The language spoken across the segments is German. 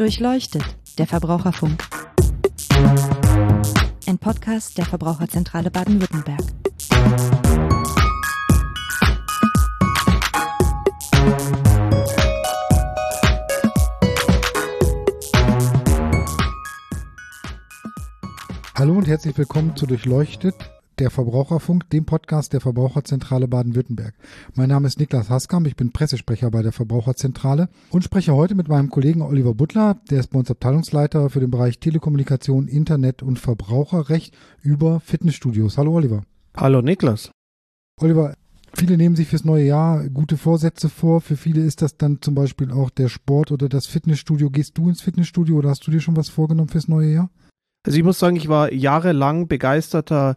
Durchleuchtet, der Verbraucherfunk. Ein Podcast der Verbraucherzentrale Baden-Württemberg. Hallo und herzlich willkommen zu Durchleuchtet, der Verbraucherfunk, dem Podcast der Verbraucherzentrale Baden-Württemberg. Mein Name ist Niklas Haskamp, ich bin Pressesprecher bei der Verbraucherzentrale und spreche heute mit meinem Kollegen Oliver Butler, der ist bei uns Abteilungsleiter für den Bereich Telekommunikation, Internet und Verbraucherrecht über Fitnessstudios. Hallo Oliver. Hallo Niklas. Oliver, Viele nehmen sich fürs neue Jahr gute Vorsätze vor. Für viele ist das dann zum Beispiel auch der Sport oder das Fitnessstudio. Gehst du ins Fitnessstudio oder hast du dir schon was vorgenommen fürs neue Jahr? Also ich muss sagen, ich war jahrelang begeisterter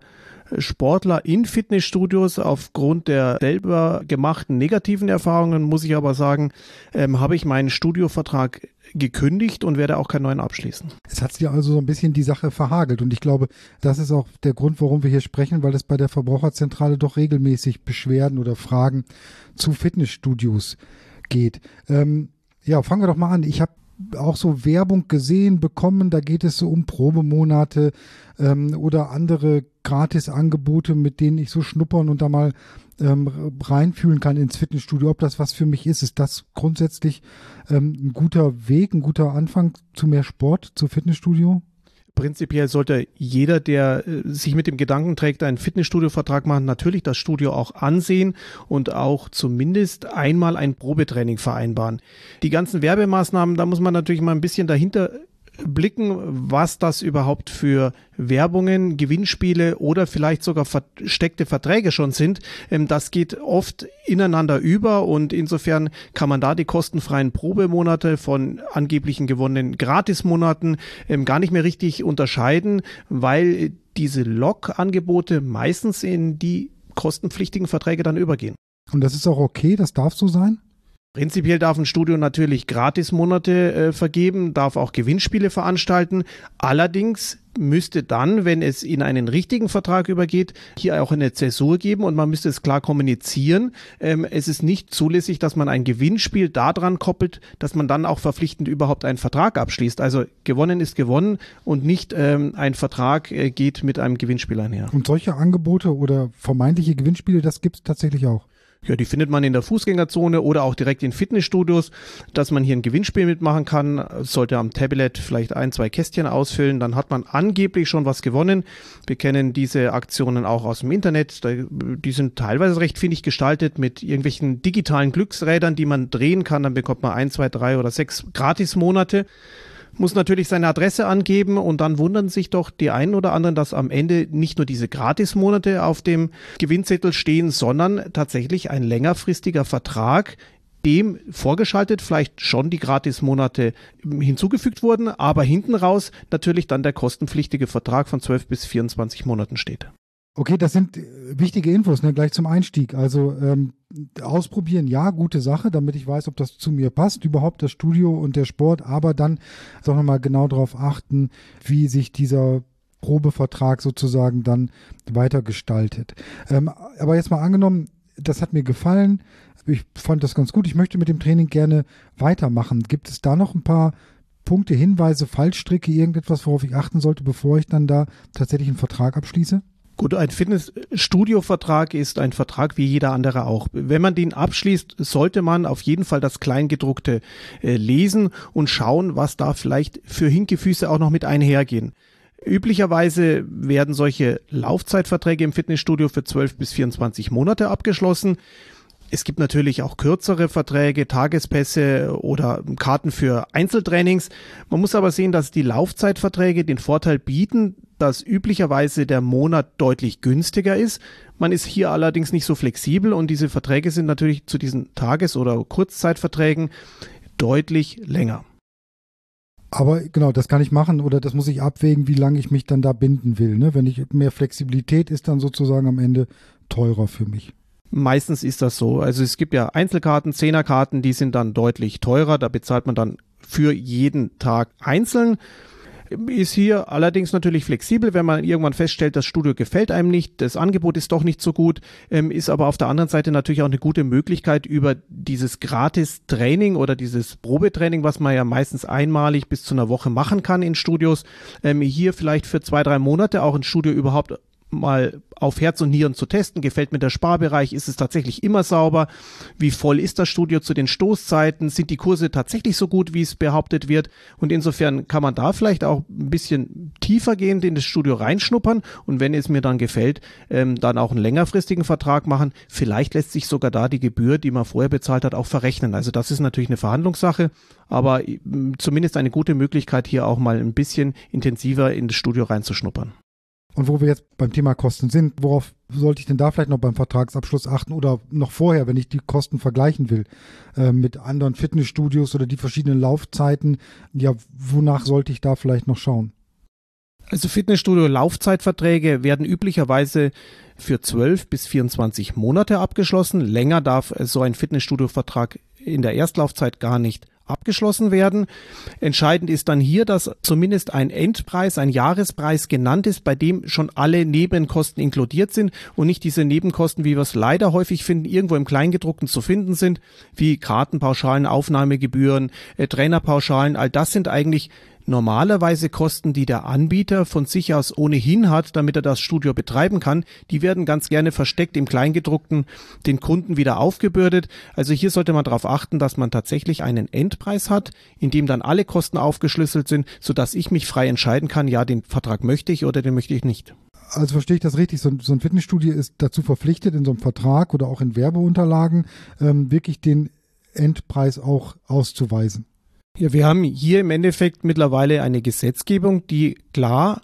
Sportler in Fitnessstudios. Aufgrund der selber gemachten negativen Erfahrungen muss ich aber sagen, ähm, habe ich meinen Studiovertrag gekündigt und werde auch keinen neuen abschließen. Es hat sich also so ein bisschen die Sache verhagelt und ich glaube, das ist auch der Grund, warum wir hier sprechen, weil es bei der Verbraucherzentrale doch regelmäßig Beschwerden oder Fragen zu Fitnessstudios geht. Ähm, ja, fangen wir doch mal an. Ich habe auch so Werbung gesehen bekommen. Da geht es so um Probemonate ähm, oder andere Gratisangebote, mit denen ich so schnuppern und da mal ähm, reinfühlen kann ins Fitnessstudio, ob das was für mich ist. Ist das grundsätzlich ähm, ein guter Weg, ein guter Anfang zu mehr Sport, zu Fitnessstudio? Prinzipiell sollte jeder, der äh, sich mit dem Gedanken trägt, einen Fitnessstudio-Vertrag machen, natürlich das Studio auch ansehen und auch zumindest einmal ein Probetraining vereinbaren. Die ganzen Werbemaßnahmen, da muss man natürlich mal ein bisschen dahinter blicken, was das überhaupt für Werbungen, Gewinnspiele oder vielleicht sogar versteckte Verträge schon sind. Ähm, das geht oft ineinander über und insofern kann man da die kostenfreien Probemonate von angeblichen gewonnenen Gratismonaten ähm, gar nicht mehr richtig unterscheiden, weil diese Log-Angebote meistens in die kostenpflichtigen Verträge dann übergehen. Und das ist auch okay, das darf so sein? Prinzipiell darf ein Studio natürlich Gratismonate äh, vergeben, darf auch Gewinnspiele veranstalten. Allerdings müsste dann, wenn es in einen richtigen Vertrag übergeht, hier auch eine Zäsur geben und man müsste es klar kommunizieren. Ähm, es ist nicht zulässig, dass man ein Gewinnspiel daran koppelt, dass man dann auch verpflichtend überhaupt einen Vertrag abschließt. Also gewonnen ist gewonnen und nicht ähm, ein Vertrag äh, geht mit einem Gewinnspiel einher. Und solche Angebote oder vermeintliche Gewinnspiele, das gibt es tatsächlich auch. Ja, die findet man in der Fußgängerzone oder auch direkt in Fitnessstudios, dass man hier ein Gewinnspiel mitmachen kann. Sollte am Tablet vielleicht ein, zwei Kästchen ausfüllen, dann hat man angeblich schon was gewonnen. Wir kennen diese Aktionen auch aus dem Internet. Die sind teilweise recht findig gestaltet mit irgendwelchen digitalen Glücksrädern, die man drehen kann. Dann bekommt man ein, zwei, drei oder sechs Gratismonate muss natürlich seine Adresse angeben und dann wundern sich doch die einen oder anderen, dass am Ende nicht nur diese Gratismonate auf dem Gewinnzettel stehen, sondern tatsächlich ein längerfristiger Vertrag, dem vorgeschaltet vielleicht schon die Gratismonate hinzugefügt wurden, aber hinten raus natürlich dann der kostenpflichtige Vertrag von 12 bis 24 Monaten steht. Okay, das sind äh, wichtige Infos, ne, gleich zum Einstieg. Also ähm, ausprobieren, ja, gute Sache, damit ich weiß, ob das zu mir passt, überhaupt das Studio und der Sport, aber dann doch nochmal genau darauf achten, wie sich dieser Probevertrag sozusagen dann weitergestaltet. Ähm, aber jetzt mal angenommen, das hat mir gefallen, ich fand das ganz gut, ich möchte mit dem Training gerne weitermachen. Gibt es da noch ein paar Punkte, Hinweise, Fallstricke, irgendetwas, worauf ich achten sollte, bevor ich dann da tatsächlich einen Vertrag abschließe? Gut, ein Fitnessstudio-Vertrag ist ein Vertrag wie jeder andere auch. Wenn man den abschließt, sollte man auf jeden Fall das Kleingedruckte äh, lesen und schauen, was da vielleicht für Hinkefüße auch noch mit einhergehen. Üblicherweise werden solche Laufzeitverträge im Fitnessstudio für 12 bis 24 Monate abgeschlossen. Es gibt natürlich auch kürzere Verträge, Tagespässe oder Karten für Einzeltrainings. Man muss aber sehen, dass die Laufzeitverträge den Vorteil bieten, dass üblicherweise der Monat deutlich günstiger ist. Man ist hier allerdings nicht so flexibel und diese Verträge sind natürlich zu diesen Tages- oder Kurzzeitverträgen deutlich länger. Aber genau, das kann ich machen oder das muss ich abwägen, wie lange ich mich dann da binden will. Ne? Wenn ich mehr Flexibilität ist dann sozusagen am Ende teurer für mich. Meistens ist das so. Also es gibt ja Einzelkarten, Zehnerkarten, die sind dann deutlich teurer. Da bezahlt man dann für jeden Tag einzeln. Ist hier allerdings natürlich flexibel, wenn man irgendwann feststellt, das Studio gefällt einem nicht, das Angebot ist doch nicht so gut, ähm, ist aber auf der anderen Seite natürlich auch eine gute Möglichkeit über dieses Gratis-Training oder dieses Probetraining, was man ja meistens einmalig bis zu einer Woche machen kann in Studios, ähm, hier vielleicht für zwei, drei Monate auch ein Studio überhaupt mal auf Herz und Nieren zu testen. Gefällt mir der Sparbereich? Ist es tatsächlich immer sauber? Wie voll ist das Studio zu den Stoßzeiten? Sind die Kurse tatsächlich so gut, wie es behauptet wird? Und insofern kann man da vielleicht auch ein bisschen tiefer gehend in das Studio reinschnuppern und wenn es mir dann gefällt, ähm, dann auch einen längerfristigen Vertrag machen. Vielleicht lässt sich sogar da die Gebühr, die man vorher bezahlt hat, auch verrechnen. Also das ist natürlich eine Verhandlungssache, aber äh, zumindest eine gute Möglichkeit, hier auch mal ein bisschen intensiver in das Studio reinzuschnuppern. Und wo wir jetzt beim Thema Kosten sind, worauf sollte ich denn da vielleicht noch beim Vertragsabschluss achten oder noch vorher, wenn ich die Kosten vergleichen will äh, mit anderen Fitnessstudios oder die verschiedenen Laufzeiten? Ja, wonach sollte ich da vielleicht noch schauen? Also Fitnessstudio-Laufzeitverträge werden üblicherweise für 12 bis 24 Monate abgeschlossen. Länger darf so ein Fitnessstudio-Vertrag in der Erstlaufzeit gar nicht abgeschlossen werden. Entscheidend ist dann hier, dass zumindest ein Endpreis, ein Jahrespreis genannt ist, bei dem schon alle Nebenkosten inkludiert sind und nicht diese Nebenkosten, wie wir es leider häufig finden, irgendwo im Kleingedruckten zu finden sind, wie Kartenpauschalen, Aufnahmegebühren, äh, Trainerpauschalen. All das sind eigentlich Normalerweise Kosten, die der Anbieter von sich aus ohnehin hat, damit er das Studio betreiben kann, die werden ganz gerne versteckt im Kleingedruckten den Kunden wieder aufgebürdet. Also hier sollte man darauf achten, dass man tatsächlich einen Endpreis hat, in dem dann alle Kosten aufgeschlüsselt sind, sodass ich mich frei entscheiden kann, ja, den Vertrag möchte ich oder den möchte ich nicht. Also verstehe ich das richtig, so, ein Fitnessstudio ist dazu verpflichtet, in so einem Vertrag oder auch in Werbeunterlagen ähm, wirklich den Endpreis auch auszuweisen. Ja, wir haben hier im Endeffekt mittlerweile eine Gesetzgebung, die klar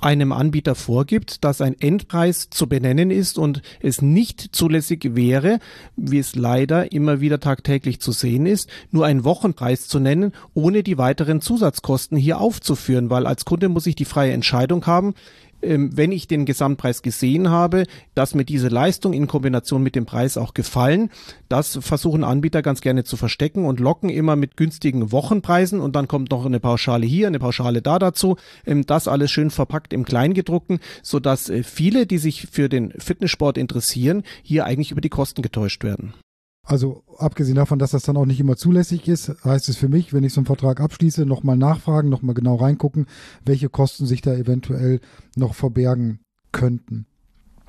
einem Anbieter vorgibt, dass ein Endpreis zu benennen ist und es nicht zulässig wäre, wie es leider immer wieder tagtäglich zu sehen ist, nur einen Wochenpreis zu nennen, ohne die weiteren Zusatzkosten hier aufzuführen, weil als Kunde muss ich die freie Entscheidung haben, wenn ich den Gesamtpreis gesehen habe, dass mir diese Leistung in Kombination mit dem Preis auch gefallen, das versuchen Anbieter ganz gerne zu verstecken und locken immer mit günstigen Wochenpreisen und dann kommt noch eine Pauschale hier, eine Pauschale da dazu. Ähm, das alles schön verpackt im Kleingedruckten, sodass äh, viele, die sich für den Fitnesssport interessieren, hier eigentlich über die Kosten getäuscht werden. Also abgesehen davon, dass das dann auch nicht immer zulässig ist, heißt es für mich, wenn ich so einen Vertrag abschließe, nochmal nachfragen, nochmal genau reingucken, welche Kosten sich da eventuell noch verbergen könnten.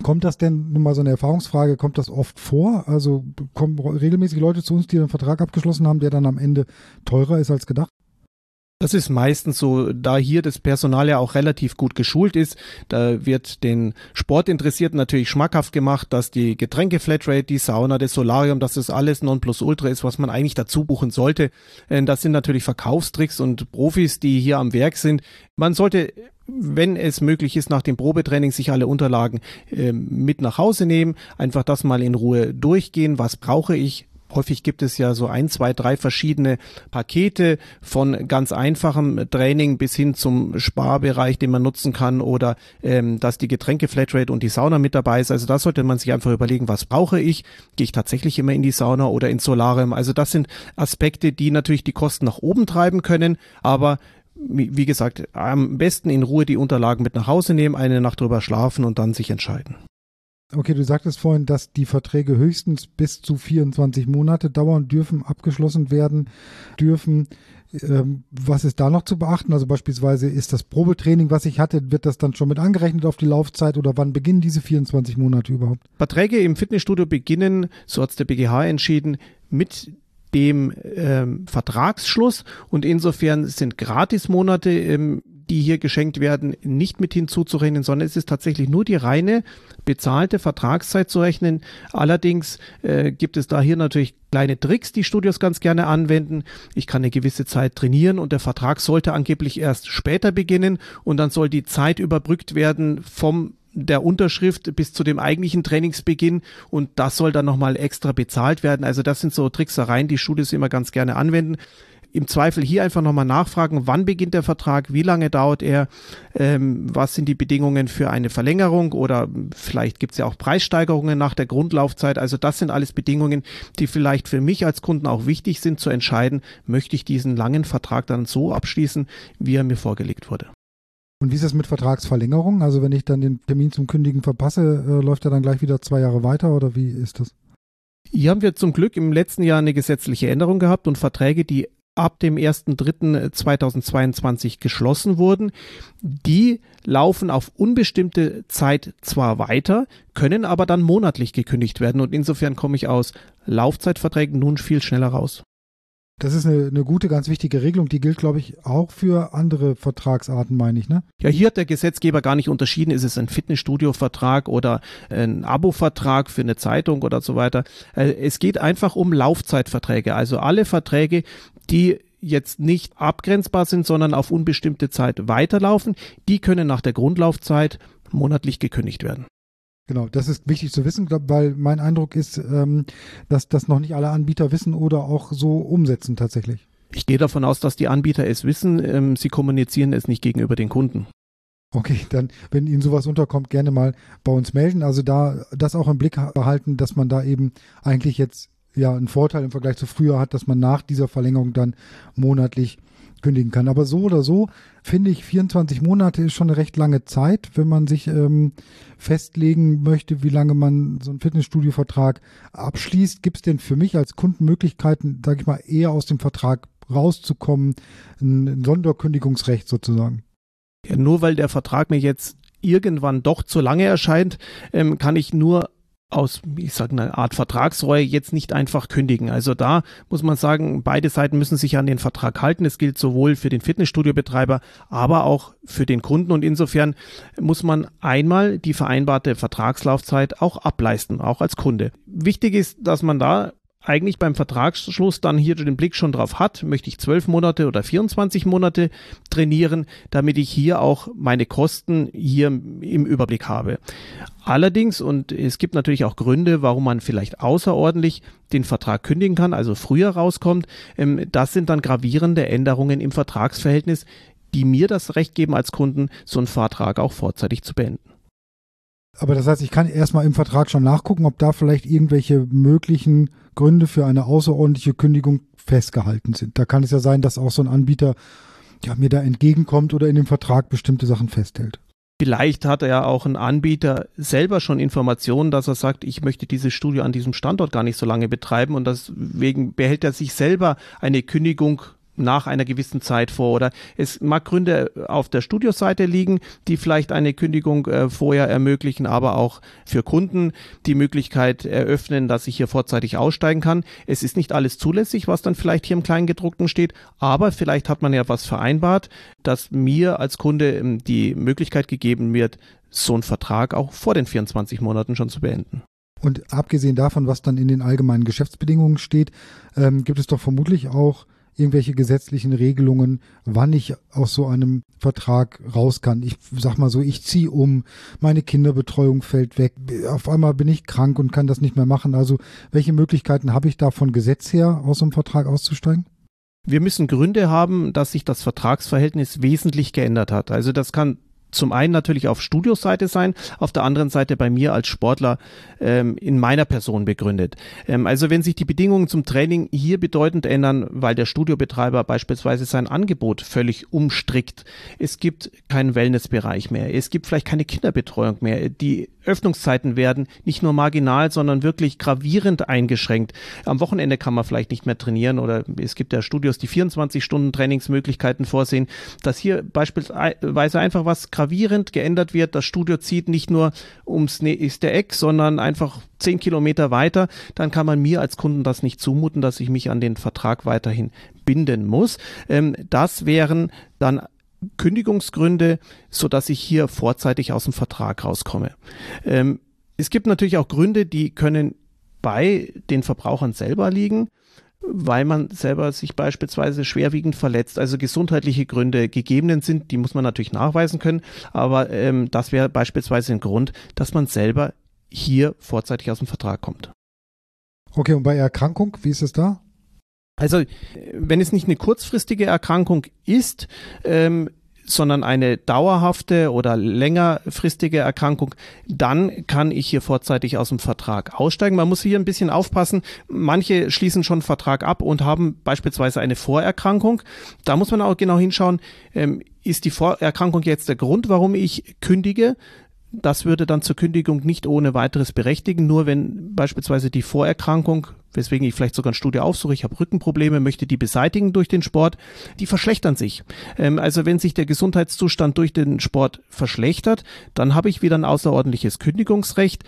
Kommt das denn, nur mal so eine Erfahrungsfrage, kommt das oft vor? Also kommen regelmäßig Leute zu uns, die einen Vertrag abgeschlossen haben, der dann am Ende teurer ist als gedacht? Das ist meistens so, da hier das Personal ja auch relativ gut geschult ist, da wird den Sportinteressierten natürlich schmackhaft gemacht, dass die Getränke Flatrate, die Sauna, das Solarium, dass das alles Nonplusultra ist, was man eigentlich dazu buchen sollte. Äh, das sind natürlich Verkaufstricks und Profis, die hier am Werk sind. Man sollte wenn es möglich ist, nach dem Probetraining sich alle Unterlagen äh, mit nach Hause nehmen, einfach das mal in Ruhe durchgehen, was brauche ich, Häufig gibt es ja so ein, zwei, drei verschiedene Pakete von ganz einfachem Training bis hin zum Sparbereich, den man nutzen kann oder ähm, dass die Getränke Flatrate und die Sauna mit dabei ist. Also da sollte man sich einfach überlegen, was brauche ich? Gehe ich tatsächlich immer in die Sauna oder ins Solarium? Also das sind Aspekte, die natürlich die Kosten nach oben treiben können, aber wie gesagt, am besten in Ruhe die Unterlagen mit nach Hause nehmen, eine Nacht drüber schlafen und dann sich entscheiden. Okay, du sagtest vorhin, dass die Verträge höchstens bis zu 24 Monate dauern dürfen, abgeschlossen werden dürfen. Ähm, was ist da noch zu beachten? Also beispielsweise ist das Probetraining, was ich hatte, wird das dann schon mit angerechnet auf die Laufzeit oder wann beginnen diese 24 Monate überhaupt? Verträge im Fitnessstudio beginnen, so hat es der BGH entschieden, mit dem ähm, Vertragsschluss und insofern sind Gratismonate ähm, die hier geschenkt werden, nicht mit hinzuzurechnen, sondern es ist tatsächlich nur die reine bezahlte Vertragszeit zu rechnen. Allerdings äh, gibt es da hier natürlich kleine Tricks, die Studios ganz gerne anwenden. Ich kann eine gewisse Zeit trainieren und der Vertrag sollte angeblich erst später beginnen und dann soll die Zeit überbrückt werden vom der Unterschrift bis zu dem eigentlichen Trainingsbeginn und das soll dann nochmal extra bezahlt werden. Also das sind so Tricksereien, die Studios immer ganz gerne anwenden im Zweifel hier einfach nochmal nachfragen, wann beginnt der Vertrag, wie lange dauert er, ähm, was sind die Bedingungen für eine Verlängerung oder vielleicht gibt es ja auch Preissteigerungen nach der Grundlaufzeit. Also das sind alles Bedingungen, die vielleicht für mich als Kunden auch wichtig sind zu entscheiden, möchte ich diesen langen Vertrag dann so abschließen, wie er mir vorgelegt wurde. Und wie ist es mit Vertragsverlängerung? Also wenn ich dann den Termin zum Kündigen verpasse, äh, läuft er dann gleich wieder zwei Jahre weiter oder wie ist das? Hier haben wir zum Glück im letzten Jahr eine gesetzliche Änderung gehabt und Verträge, die ab dem 1.3.2022 geschlossen wurden, die laufen auf unbestimmte Zeit zwar weiter, können aber dann monatlich gekündigt werden und insofern komme ich aus Laufzeitverträgen nun viel schneller raus. Das ist eine, eine gute, ganz wichtige Regelung. Die gilt, glaube ich, auch für andere Vertragsarten, meine ich, ne? Ja, hier hat der Gesetzgeber gar nicht unterschieden, ist es ein Fitnessstudio-Vertrag oder ein Abo-Vertrag für eine Zeitung oder so weiter. Äh, es geht einfach um Laufzeitverträge, also alle Verträge, die jetzt nicht abgrenzbar sind, sondern auf unbestimmte Zeit weiterlaufen, die können nach der Grundlaufzeit monatlich gekündigt werden. Genau, das ist wichtig zu wissen, weil mein Eindruck ist, ähm, dass das noch nicht alle Anbieter wissen oder auch so umsetzen tatsächlich. Ich gehe davon aus, dass die Anbieter es wissen, ähm, sie kommunizieren es nicht gegenüber den Kunden. Okay, dann, wenn Ihnen sowas unterkommt, gerne mal bei uns melden. Also da das auch im Blick behalten, dass man da eben eigentlich jetzt ja einen Vorteil im Vergleich zu früher hat, dass man nach dieser Verlängerung dann monatlich kündigen kann. Aber so oder so finde ich 24 Monate ist schon eine recht lange Zeit, wenn man sich ähm, festlegen möchte, wie lange man so einen Fitnessstudio-Vertrag abschließt. Gibt es denn für mich als Kunden Möglichkeiten, sage ich mal, eher aus dem Vertrag rauszukommen, ein, ein Sonderkündigungsrecht sozusagen? Ja, nur weil der Vertrag mir jetzt irgendwann doch zu lange erscheint, ähm, kann ich nur aus, ich sage eine Art Vertragsreue jetzt nicht einfach kündigen. Also da muss man sagen, beide Seiten müssen sich an den Vertrag halten. Es gilt sowohl für den Fitnessstudiobetreiber, aber auch für den Kunden. Und insofern muss man einmal die vereinbarte Vertragslaufzeit auch ableisten, auch als Kunde. Wichtig ist, dass man da eigentlich beim Vertragsschluss dann hier den Blick schon drauf hat, möchte ich zwölf Monate oder 24 Monate trainieren, damit ich hier auch meine Kosten hier im Überblick habe. Allerdings, und es gibt natürlich auch Gründe, warum man vielleicht außerordentlich den Vertrag kündigen kann, also früher rauskommt, ähm, das sind dann gravierende Änderungen im Vertragsverhältnis, die mir das Recht geben als Kunden, so einen Vertrag auch vorzeitig zu beenden. Aber das heißt, ich kann erstmal im Vertrag schon nachgucken, ob da vielleicht irgendwelche möglichen Gründe für eine außerordentliche Kündigung festgehalten sind. Da kann es ja sein, dass auch so ein Anbieter ja, mir da entgegenkommt oder in dem Vertrag bestimmte Sachen festhält. Vielleicht hat er ja auch ein Anbieter selber schon Informationen, dass er sagt, ich möchte dieses Studio an diesem Standort gar nicht so lange betreiben und deswegen behält er sich selber eine Kündigung nach einer gewissen Zeit vor. Oder es mag Gründe auf der Studioseite liegen, die vielleicht eine Kündigung äh, vorher ermöglichen, aber auch für Kunden die Möglichkeit eröffnen, dass ich hier vorzeitig aussteigen kann. Es ist nicht alles zulässig, was dann vielleicht hier im Kleingedruckten steht, aber vielleicht hat man ja was vereinbart, dass mir als Kunde ähm, die Möglichkeit gegeben wird, so einen Vertrag auch vor den 24 Monaten schon zu beenden. Und abgesehen davon, was dann in den allgemeinen Geschäftsbedingungen steht, ähm, gibt es doch vermutlich auch irgendwelche gesetzlichen Regelungen, wann ich aus so einem Vertrag raus kann. Ich sag mal so, ich ziehe um, meine Kinderbetreuung fällt weg, auf einmal bin ich krank und kann das nicht mehr machen. Also welche Möglichkeiten habe ich da von Gesetz her aus einem Vertrag auszusteigen? Wir müssen Gründe haben, dass sich das Vertragsverhältnis wesentlich geändert hat. Also das kann zum einen natürlich auf Studioseite sein, auf der anderen Seite bei mir als Sportler ähm, in meiner Person begründet. Ähm, also wenn sich die Bedingungen zum Training hier bedeutend ändern, weil der Studiobetreiber beispielsweise sein Angebot völlig umstrickt, es gibt keinen Wellnessbereich mehr, es gibt vielleicht keine Kinderbetreuung mehr, die Öffnungszeiten werden nicht nur marginal, sondern wirklich gravierend eingeschränkt. Am Wochenende kann man vielleicht nicht mehr trainieren oder es gibt ja Studios, die 24 Stunden Trainingsmöglichkeiten vorsehen, dass hier beispielsweise einfach was gravierend geändert wird. Das Studio zieht nicht nur ums nächste Eck, sondern einfach zehn Kilometer weiter. Dann kann man mir als Kunden das nicht zumuten, dass ich mich an den Vertrag weiterhin binden muss. Ähm, das wären dann Kündigungsgründe, so dass ich hier vorzeitig aus dem Vertrag rauskomme. Ähm, es gibt natürlich auch Gründe, die können bei den Verbrauchern selber liegen, weil man selber sich beispielsweise schwerwiegend verletzt. Also gesundheitliche Gründe gegebenen sind, die muss man natürlich nachweisen können, aber ähm, das wäre beispielsweise ein Grund, dass man selber hier vorzeitig aus dem Vertrag kommt. Okay, und bei Erkrankung, wie ist es da? Also, wenn es nicht eine kurzfristige Erkrankung ist, ähm, sondern eine dauerhafte oder längerfristige Erkrankung, dann kann ich hier vorzeitig aus dem Vertrag aussteigen. Man muss hier ein bisschen aufpassen. Manche schließen schon Vertrag ab und haben beispielsweise eine Vorerkrankung. Da muss man auch genau hinschauen, ähm, ist die Vorerkrankung jetzt der Grund, warum ich kündige? Das würde dann zur Kündigung nicht ohne weiteres berechtigen, nur wenn beispielsweise die Vorerkrankung, weswegen ich vielleicht sogar ein Studio aufsuche, ich habe Rückenprobleme, möchte die beseitigen durch den Sport, die verschlechtern sich. Ähm, also wenn sich der Gesundheitszustand durch den Sport verschlechtert, dann habe ich wieder ein außerordentliches Kündigungsrecht.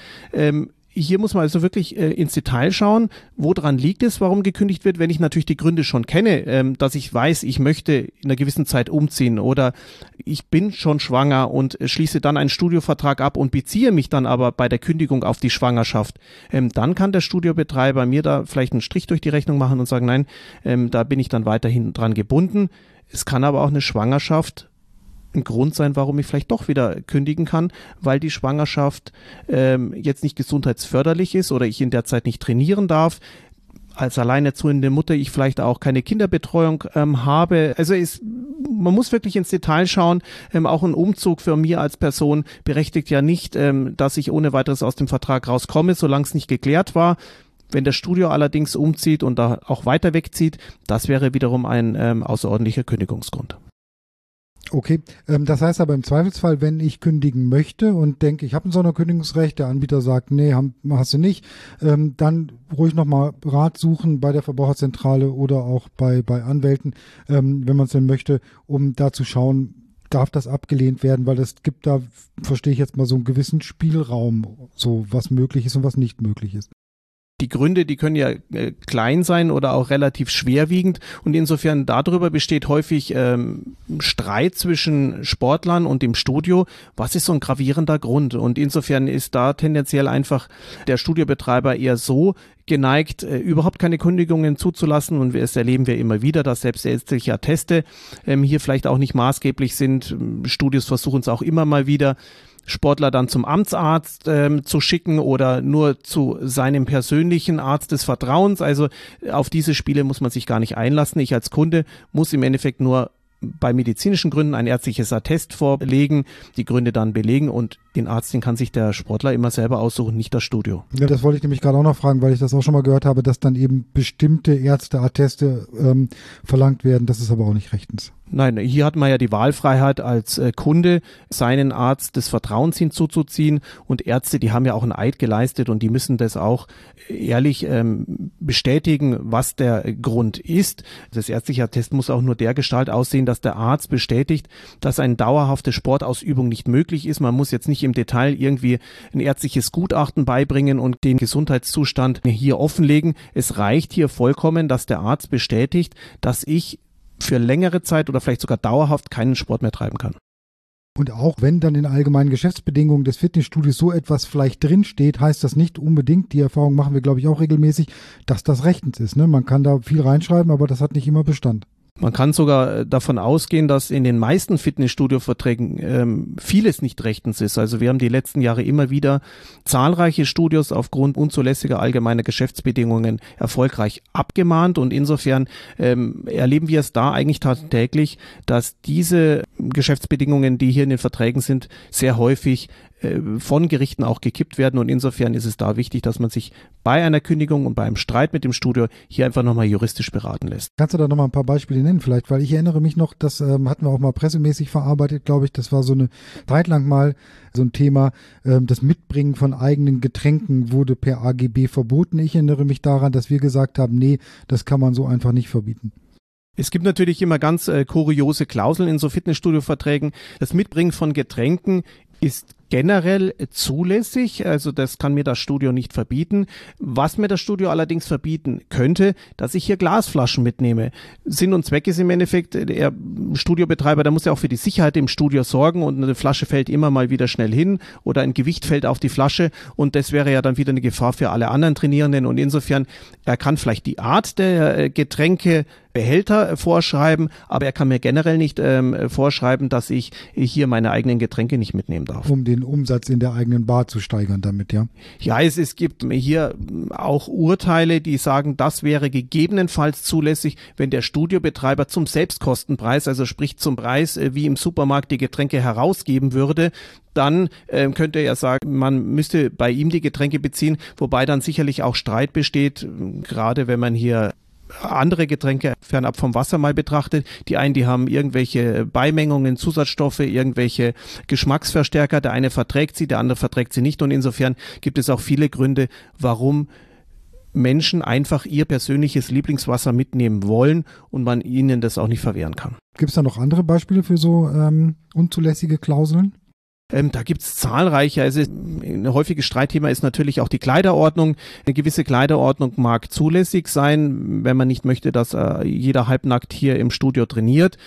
Hier muss man also wirklich äh, ins Detail schauen, woran liegt es, warum gekündigt wird, wenn ich natürlich die Gründe schon kenne, ähm, dass ich weiß, ich möchte in einer gewissen Zeit umziehen oder ich bin schon schwanger und schließe dann einen Studiovertrag ab und beziehe mich dann aber bei der Kündigung auf die Schwangerschaft, ähm, dann kann der Studiobetreiber mir da vielleicht einen Strich durch die Rechnung machen und sagen, nein, ähm, da bin ich dann weiterhin dran gebunden. Es kann aber auch eine Schwangerschaft ein Grund sein, warum ich vielleicht doch wieder kündigen kann, weil die Schwangerschaft ähm, jetzt nicht gesundheitsförderlich ist oder ich in der Zeit nicht trainieren darf als alleinerziehende Mutter ich vielleicht auch keine Kinderbetreuung ähm, habe. Also ist, man muss wirklich ins Detail schauen. Ähm, auch ein Umzug für mir als Person berechtigt ja nicht, ähm, dass ich ohne weiteres aus dem Vertrag rauskomme, solange es nicht geklärt war. Wenn das Studio allerdings umzieht und da auch weiter wegzieht, das wäre wiederum ein ähm, außerordentlicher Kündigungsgrund. Okay, ähm, das heißt aber im Zweifelsfall, wenn ich kündigen möchte und denke, ich habe ein Sonderkündigungsrecht, der Anbieter sagt, nee, hast du nicht, ähm, dann ruhig nochmal Rat suchen bei der Verbraucherzentrale oder auch bei, bei Anwälten, ähm, wenn man es denn möchte, um da zu schauen, darf das abgelehnt werden, weil es gibt da, verstehe ich jetzt mal, so einen gewissen Spielraum, so was möglich ist und was nicht möglich ist die Gründe, die können ja äh, klein sein oder auch relativ schwerwiegend und insofern darüber besteht häufig ähm, Streit zwischen Sportlern und dem Studio. Was ist so ein gravierender Grund? Und insofern ist da tendenziell einfach der Studiobetreiber eher so geneigt, äh, überhaupt keine Kündigungen zuzulassen. Und es erleben wir immer wieder, dass selbst ärztliche Atteste ähm, hier vielleicht auch nicht maßgeblich sind. Studios versuchen es auch immer mal wieder. Sportler dann zum Amtsarzt ähm, zu schicken oder nur zu seinem persönlichen Arzt des Vertrauens. Also auf diese Spiele muss man sich gar nicht einlassen. Ich als Kunde muss im Endeffekt nur bei medizinischen Gründen ein ärztliches Attest vorlegen, die Gründe dann belegen und den Arzt, den kann sich der Sportler immer selber aussuchen, nicht das Studio. Ja, das wollte ich nämlich gerade auch noch fragen, weil ich das auch schon mal gehört habe, dass dann eben bestimmte Ärzteatteste ähm, verlangt werden. Das ist aber auch nicht rechtens. Nein, hier hat man ja die Wahlfreiheit als äh, Kunde, seinen Arzt des Vertrauens hinzuzuziehen und Ärzte, die haben ja auch einen Eid geleistet und die müssen das auch ehrlich ähm, bestätigen, was der Grund ist. Das ärztliche Attest muss auch nur der Gestalt aussehen, dass der Arzt bestätigt, dass eine dauerhafte Sportausübung nicht möglich ist. Man muss jetzt nicht im Detail irgendwie ein ärztliches Gutachten beibringen und den Gesundheitszustand hier offenlegen. Es reicht hier vollkommen, dass der Arzt bestätigt, dass ich für längere Zeit oder vielleicht sogar dauerhaft keinen Sport mehr treiben kann. Und auch wenn dann in allgemeinen Geschäftsbedingungen des Fitnessstudios so etwas vielleicht drinsteht, heißt das nicht unbedingt, die Erfahrung machen wir, glaube ich, auch regelmäßig, dass das rechtens ist. Ne? Man kann da viel reinschreiben, aber das hat nicht immer Bestand. Man kann sogar äh, davon ausgehen, dass in den meisten Fitnessstudio-Verträgen ähm, vieles nicht rechtens ist. Also wir haben die letzten Jahre immer wieder zahlreiche Studios aufgrund unzulässiger allgemeiner Geschäftsbedingungen erfolgreich abgemahnt und insofern ähm, erleben wir es da eigentlich tagtäglich, dass diese Geschäftsbedingungen, die hier in den Verträgen sind, sehr häufig von Gerichten auch gekippt werden. Und insofern ist es da wichtig, dass man sich bei einer Kündigung und bei einem Streit mit dem Studio hier einfach nochmal juristisch beraten lässt. Kannst du da nochmal ein paar Beispiele nennen vielleicht? Weil ich erinnere mich noch, das ähm, hatten wir auch mal pressemäßig verarbeitet, glaube ich. Das war so eine Zeit lang mal so ein Thema. Ähm, das Mitbringen von eigenen Getränken wurde per AGB verboten. Ich erinnere mich daran, dass wir gesagt haben, nee, das kann man so einfach nicht verbieten. Es gibt natürlich immer ganz äh, kuriose Klauseln in so Fitnessstudio-Verträgen. Das Mitbringen von Getränken ist generell zulässig, also das kann mir das Studio nicht verbieten. Was mir das Studio allerdings verbieten könnte, dass ich hier Glasflaschen mitnehme. Sinn und Zweck ist im Endeffekt, der Studiobetreiber, der muss ja auch für die Sicherheit im Studio sorgen und eine Flasche fällt immer mal wieder schnell hin oder ein Gewicht fällt auf die Flasche und das wäre ja dann wieder eine Gefahr für alle anderen Trainierenden und insofern, er kann vielleicht die Art der äh, Getränke Behälter vorschreiben, aber er kann mir generell nicht ähm, vorschreiben, dass ich hier meine eigenen Getränke nicht mitnehmen darf. Um den Umsatz in der eigenen Bar zu steigern damit, ja? Ja, es, es gibt hier auch Urteile, die sagen, das wäre gegebenenfalls zulässig, wenn der Studiobetreiber zum Selbstkostenpreis, also sprich zum Preis, äh, wie im Supermarkt die Getränke herausgeben würde, dann äh, könnte er sagen, man müsste bei ihm die Getränke beziehen, wobei dann sicherlich auch Streit besteht, gerade wenn man hier andere Getränke fernab vom Wasser mal betrachtet. Die einen, die haben irgendwelche Beimengungen, Zusatzstoffe, irgendwelche Geschmacksverstärker. Der eine verträgt sie, der andere verträgt sie nicht. Und insofern gibt es auch viele Gründe, warum Menschen einfach ihr persönliches Lieblingswasser mitnehmen wollen und man ihnen das auch nicht verwehren kann. Gibt es da noch andere Beispiele für so ähm, unzulässige Klauseln? Ähm, da gibt's zahlreiche. Also ein häufiges Streitthema ist natürlich auch die Kleiderordnung. Eine gewisse Kleiderordnung mag zulässig sein, wenn man nicht möchte, dass äh, jeder halbnackt hier im Studio trainiert.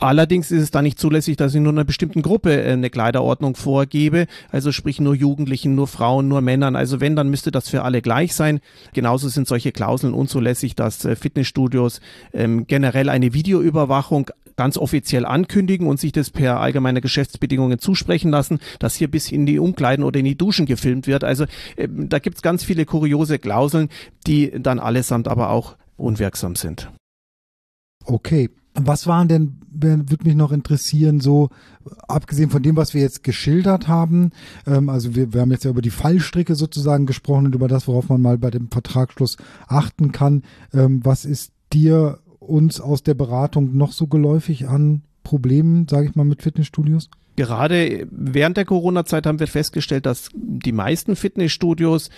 Allerdings ist es da nicht zulässig, dass ich nur einer bestimmten Gruppe äh, eine Kleiderordnung vorgebe, also sprich nur Jugendlichen, nur Frauen, nur Männern. Also wenn, dann müsste das für alle gleich sein. Genauso sind solche Klauseln unzulässig, dass äh, Fitnessstudios ähm, generell eine Videoüberwachung ganz offiziell ankündigen und sich das per allgemeine Geschäftsbedingungen zusprechen lassen, dass hier bis in die Umkleiden oder in die Duschen gefilmt wird. Also ähm, da gibt's ganz viele kuriose Klauseln, die dann allesamt aber auch unwirksam sind. Okay, was waren denn, würde mich noch interessieren, so abgesehen von dem, was wir jetzt geschildert haben, ähm, also wir, wir haben jetzt ja über die Fallstricke sozusagen gesprochen und über das, worauf man mal bei dem Vertragsschluss achten kann. Ähm, was ist dir uns aus der Beratung noch so geläufig an Problemen, sage ich mal, mit Fitnessstudios? Gerade während der Corona-Zeit haben wir festgestellt, dass die meisten Fitnessstudios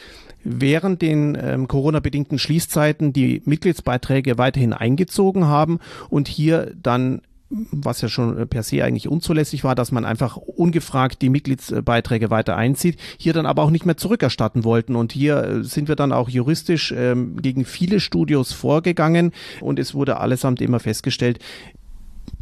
während den ähm, Corona-bedingten Schließzeiten die Mitgliedsbeiträge weiterhin eingezogen haben und hier dann was ja schon per se eigentlich unzulässig war, dass man einfach ungefragt die Mitgliedsbeiträge weiter einzieht, hier dann aber auch nicht mehr zurückerstatten wollten. Und hier äh, sind wir dann auch juristisch ähm, gegen viele Studios vorgegangen und es wurde allesamt immer festgestellt,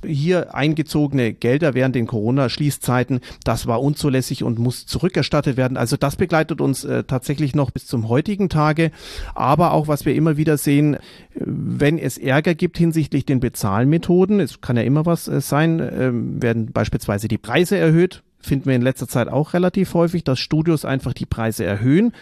hier eingezogene Gelder während den Corona-Schließzeiten, das war unzulässig und muss zurückerstattet werden. Also das begleitet uns äh, tatsächlich noch bis zum heutigen Tage. Aber auch, was wir immer wieder sehen, wenn es Ärger gibt hinsichtlich den Bezahlmethoden, es kann ja immer was äh, sein, äh, werden beispielsweise die Preise erhöht. Finden wir in letzter Zeit auch relativ häufig, dass Studios einfach die Preise erhöhen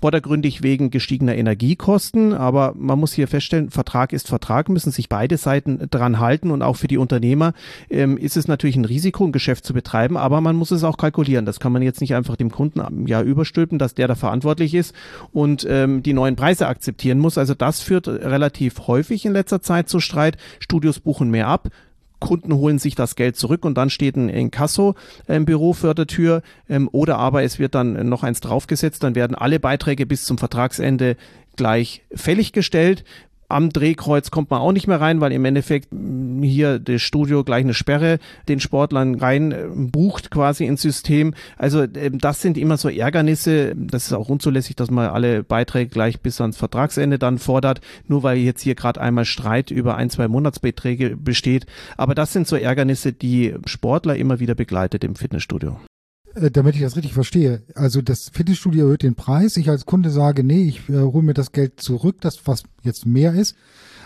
vordergründig wegen gestiegener Energiekosten. Aber man muss hier feststellen, Vertrag ist Vertrag, müssen sich beide Seiten dran halten. Und auch für die Unternehmer ähm, ist es natürlich ein Risiko, ein Geschäft zu betreiben, aber man muss es auch kalkulieren. Das kann man jetzt nicht einfach dem Kunden ähm, ja überstülpen, dass der da verantwortlich ist und ähm, die neuen Preise akzeptieren muss. Also das führt relativ häufig in letzter Zeit zu Streit. Studios buchen mehr ab, Kunden holen sich das Geld zurück und dann steht ein Inkasso-Büro vor der Tür ähm, oder aber es wird dann noch eins draufgesetzt, dann werden alle Beiträge bis zum Vertragsende gleich fällig gestellt am Drehkreuz kommt man auch nicht mehr rein, weil im Endeffekt hier das Studio gleich eine Sperre den Sportlern rein äh, bucht quasi ins System. Also ähm, das sind immer so Ärgernisse. Das ist auch unzulässig, dass man alle Beiträge gleich bis ans Vertragsende dann fordert, nur weil jetzt hier gerade einmal Streit über ein, zwei Monatsbeträge besteht. Aber das sind so Ärgernisse, die Sportler immer wieder begleitet im Fitnessstudio. Äh, damit ich das richtig verstehe, also das Fitnessstudio erhöht den Preis, ich als Kunde sage, nee, ich äh, hole mir das Geld zurück, das was jetzt mehr ist,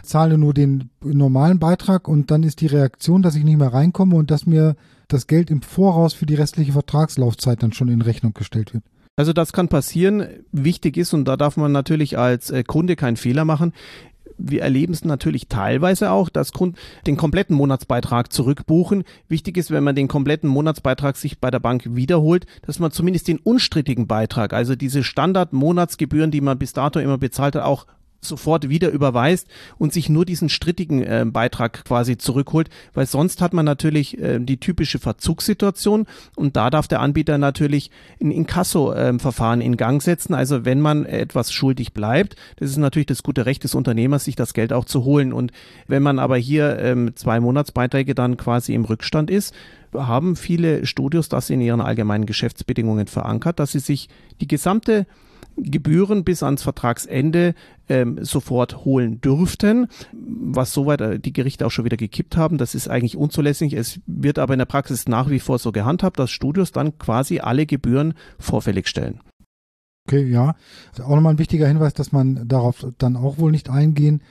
zahle nur den normalen Beitrag und dann ist die Reaktion, dass ich nicht mehr reinkomme und dass mir das Geld im Voraus für die restliche Vertragslaufzeit dann schon in Rechnung gestellt wird. Also das kann passieren. Wichtig ist, und da darf man natürlich als äh, Kunde keinen Fehler machen, wir erleben es natürlich teilweise auch, dass Kunden den kompletten Monatsbeitrag zurückbuchen. Wichtig ist, wenn man den kompletten Monatsbeitrag sich bei der Bank wiederholt, dass man zumindest den unstrittigen Beitrag, also diese Standardmonatsgebühren, die man bis dato immer bezahlt hat, auch sofort wieder überweist und sich nur diesen strittigen äh, Beitrag quasi zurückholt, weil sonst hat man natürlich äh, die typische Verzugssituation und da darf der Anbieter natürlich ein Inkasso-Verfahren ähm, in Gang setzen. Also wenn man etwas schuldig bleibt, das ist natürlich das gute Recht des Unternehmers, sich das Geld auch zu holen. Und wenn man aber hier ähm, zwei Monatsbeiträge dann quasi im Rückstand ist, haben viele Studios das in ihren allgemeinen Geschäftsbedingungen verankert, dass sie sich die gesamte Gebühren bis ans Vertragsende ähm, sofort holen dürften, was soweit äh, die Gerichte auch schon wieder gekippt haben. Das ist eigentlich unzulässig. Es wird aber in der Praxis nach wie vor so gehandhabt, dass Studios dann quasi alle Gebühren vorfällig stellen. Okay, ja. Auch nochmal ein wichtiger Hinweis, dass man darauf dann auch wohl nicht eingehen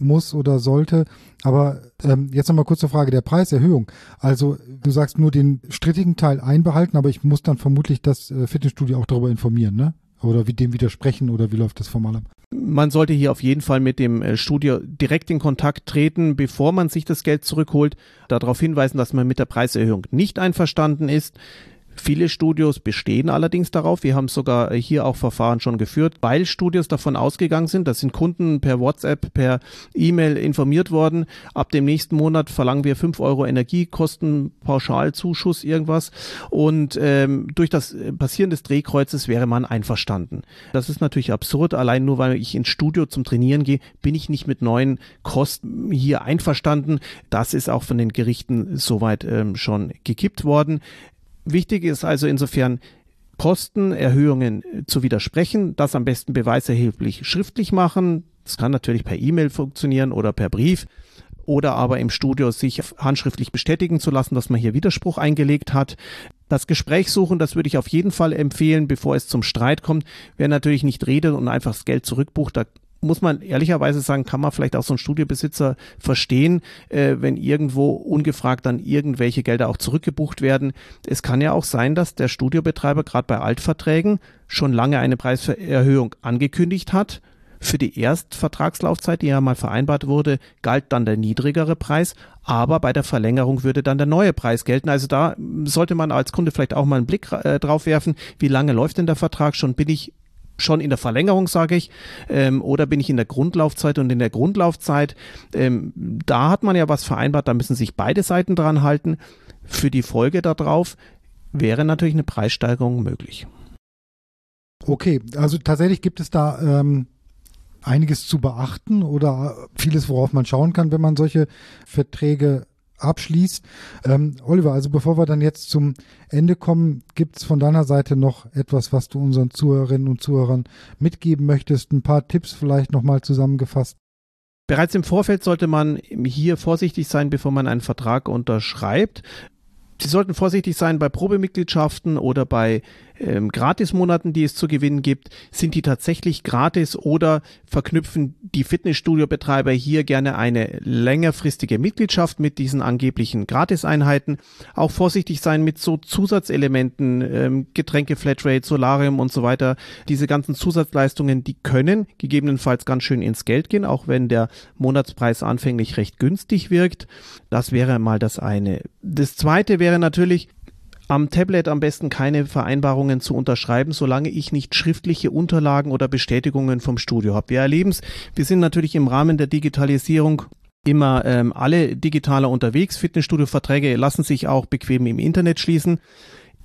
muss oder sollte. Aber ähm, jetzt nochmal kurz zur Frage der Preiserhöhung. Also du sagst nur den strittigen Teil einbehalten, aber ich muss dann vermutlich das äh, Fitnessstudio auch darüber informieren, ne? Oder wie dem widersprechen oder wie läuft das formal ab? Man sollte hier auf jeden Fall mit dem äh, Studio direkt in Kontakt treten, bevor man sich das Geld zurückholt, darauf hinweisen, dass man mit der Preiserhöhung nicht einverstanden ist. Viele Studios bestehen allerdings darauf. Wir haben sogar hier auch Verfahren schon geführt, weil Studios davon ausgegangen sind, da sind Kunden per WhatsApp, per E-Mail informiert worden. Ab dem nächsten Monat verlangen wir fünf Euro Energiekosten, Pauschalzuschuss, irgendwas. Und ähm, durch das Passieren des Drehkreuzes wäre man einverstanden. Das ist natürlich absurd. Allein nur weil ich ins Studio zum Trainieren gehe, bin ich nicht mit neuen Kosten hier einverstanden. Das ist auch von den Gerichten soweit ähm, schon gekippt worden. Wichtig ist also insofern, Kostenerhöhungen zu widersprechen, das am besten beweiserheblich schriftlich machen. Das kann natürlich per E-Mail funktionieren oder per Brief oder aber im Studio sich handschriftlich bestätigen zu lassen, dass man hier Widerspruch eingelegt hat. Das Gespräch suchen, das würde ich auf jeden Fall empfehlen, bevor es zum Streit kommt. Wer natürlich nicht redet und einfach das Geld zurückbucht, da muss man ehrlicherweise sagen, kann man vielleicht auch so ein Studiobesitzer verstehen, äh, wenn irgendwo ungefragt dann irgendwelche Gelder auch zurückgebucht werden. Es kann ja auch sein, dass der Studiobetreiber gerade bei Altverträgen schon lange eine Preiserhöhung angekündigt hat. Für die Erstvertragslaufzeit, die ja mal vereinbart wurde, galt dann der niedrigere Preis, aber bei der Verlängerung würde dann der neue Preis gelten. Also da sollte man als Kunde vielleicht auch mal einen Blick äh, drauf werfen, wie lange läuft denn der Vertrag schon? Bin ich schon in der Verlängerung, sage ich, ähm, oder bin ich in der Grundlaufzeit und in der Grundlaufzeit, ähm, da hat man ja was vereinbart, da müssen sich beide Seiten dran halten. Für die Folge darauf wäre natürlich eine Preissteigerung möglich. Okay, also tatsächlich gibt es da ähm, einiges zu beachten oder vieles, worauf man schauen kann, wenn man solche Verträge abschließt. Ähm, Oliver, also bevor wir dann jetzt zum Ende kommen, gibt es von deiner Seite noch etwas, was du unseren Zuhörerinnen und Zuhörern mitgeben möchtest? Ein paar Tipps vielleicht nochmal zusammengefasst? Bereits im Vorfeld sollte man hier vorsichtig sein, bevor man einen Vertrag unterschreibt. Sie sollten vorsichtig sein bei Probemitgliedschaften oder bei ähm, Gratismonaten, die es zu gewinnen gibt. Sind die tatsächlich gratis oder verknüpfen die Fitnessstudio-Betreiber hier gerne eine längerfristige Mitgliedschaft mit diesen angeblichen Gratiseinheiten? Auch vorsichtig sein mit so Zusatzelementen, ähm, Getränke, Flatrate, Solarium und so weiter. Diese ganzen Zusatzleistungen, die können gegebenenfalls ganz schön ins Geld gehen, auch wenn der Monatspreis anfänglich recht günstig wirkt. Das wäre mal das eine. Das zweite wäre natürlich, am Tablet am besten keine Vereinbarungen zu unterschreiben, solange ich nicht schriftliche Unterlagen oder Bestätigungen vom Studio habe. Wir erleben es, wir sind natürlich im Rahmen der Digitalisierung immer ähm, alle digitaler unterwegs. Fitnessstudio-Verträge lassen sich auch bequem im Internet schließen.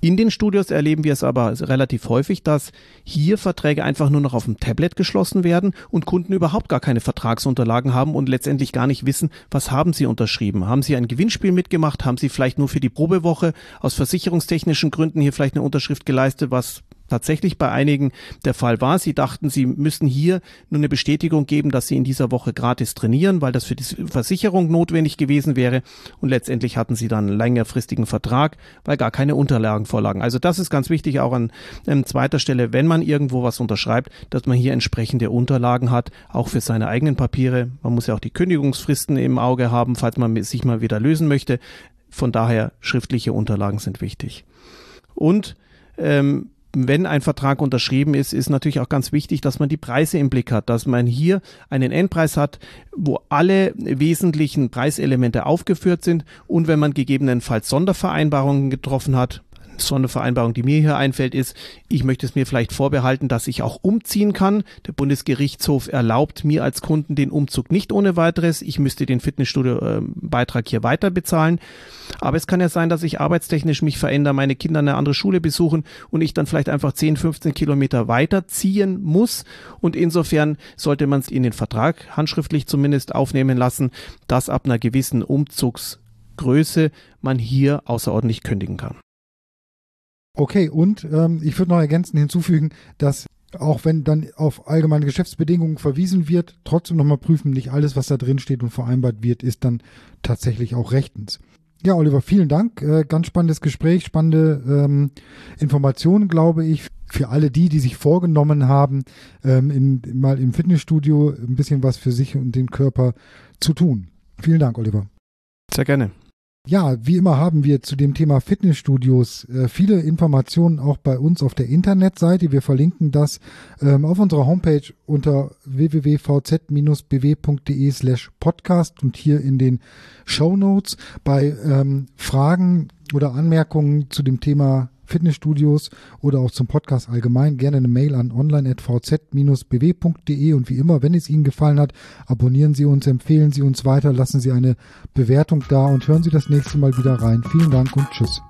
In den Studios erleben wir es aber relativ häufig, dass hier Verträge einfach nur noch auf dem Tablet geschlossen werden und Kunden überhaupt gar keine Vertragsunterlagen haben und letztendlich gar nicht wissen, was haben sie unterschrieben. Haben sie ein Gewinnspiel mitgemacht? Haben sie vielleicht nur für die Probewoche aus versicherungstechnischen Gründen hier vielleicht eine Unterschrift geleistet, was tatsächlich bei einigen der Fall war. Sie dachten, sie müssen hier nur eine Bestätigung geben, dass sie in dieser Woche gratis trainieren, weil das für die Versicherung notwendig gewesen wäre. Und letztendlich hatten sie dann einen längerfristigen Vertrag, weil gar keine Unterlagen vorlagen. Also das ist ganz wichtig auch an ähm, zweiter Stelle, wenn man irgendwo was unterschreibt, dass man hier entsprechende Unterlagen hat, auch für seine eigenen Papiere. Man muss ja auch die Kündigungsfristen im Auge haben, falls man sich mal wieder lösen möchte. Von daher schriftliche Unterlagen sind wichtig. Und ähm, wenn ein Vertrag unterschrieben ist, ist natürlich auch ganz wichtig, dass man die Preise im Blick hat, dass man hier einen Endpreis hat, wo alle wesentlichen Preiselemente aufgeführt sind. Und wenn man gegebenenfalls Sondervereinbarungen getroffen hat, so eine Vereinbarung, die mir hier einfällt, ist, ich möchte es mir vielleicht vorbehalten, dass ich auch umziehen kann. Der Bundesgerichtshof erlaubt mir als Kunden den Umzug nicht ohne weiteres. Ich müsste den Fitnessstudio-Beitrag hier weiter bezahlen. Aber es kann ja sein, dass ich arbeitstechnisch mich verändere, meine Kinder eine andere Schule besuchen und ich dann vielleicht einfach 10, 15 Kilometer weiterziehen muss. Und insofern sollte man es in den Vertrag handschriftlich zumindest aufnehmen lassen, dass ab einer gewissen Umzugsgröße man hier außerordentlich kündigen kann. Okay, und ähm, ich würde noch ergänzend hinzufügen, dass auch wenn dann auf allgemeine Geschäftsbedingungen verwiesen wird, trotzdem nochmal prüfen, nicht alles, was da drin steht und vereinbart wird, ist dann tatsächlich auch rechtens. Ja, Oliver, vielen Dank. Äh, ganz spannendes Gespräch, spannende ähm, Informationen, glaube ich. für alle die, die sich vorgenommen haben, ähm, in, mal im Fitnessstudio ein bisschen was für sich und den Körper zu tun. Vielen Dank, Oliver. Sehr gerne. Ja, wie immer haben wir zu dem Thema Fitnessstudios äh, viele Informationen auch bei uns auf der Internetseite. Wir verlinken das ähm, auf unserer Homepage unter www.vz-bw.de slash podcast und hier in den Show Notes. Bei ähm, Fragen oder Anmerkungen zu dem Thema Fitnessstudios oder auch zum Podcast allgemein gerne eine Mail an online.vz-bw.de und wie immer, wenn es Ihnen gefallen hat, abonnieren Sie uns, empfehlen Sie uns weiter, lassen Sie eine Bewertung da und hören Sie das nächste Mal wieder rein. Vielen Dank und tschüss.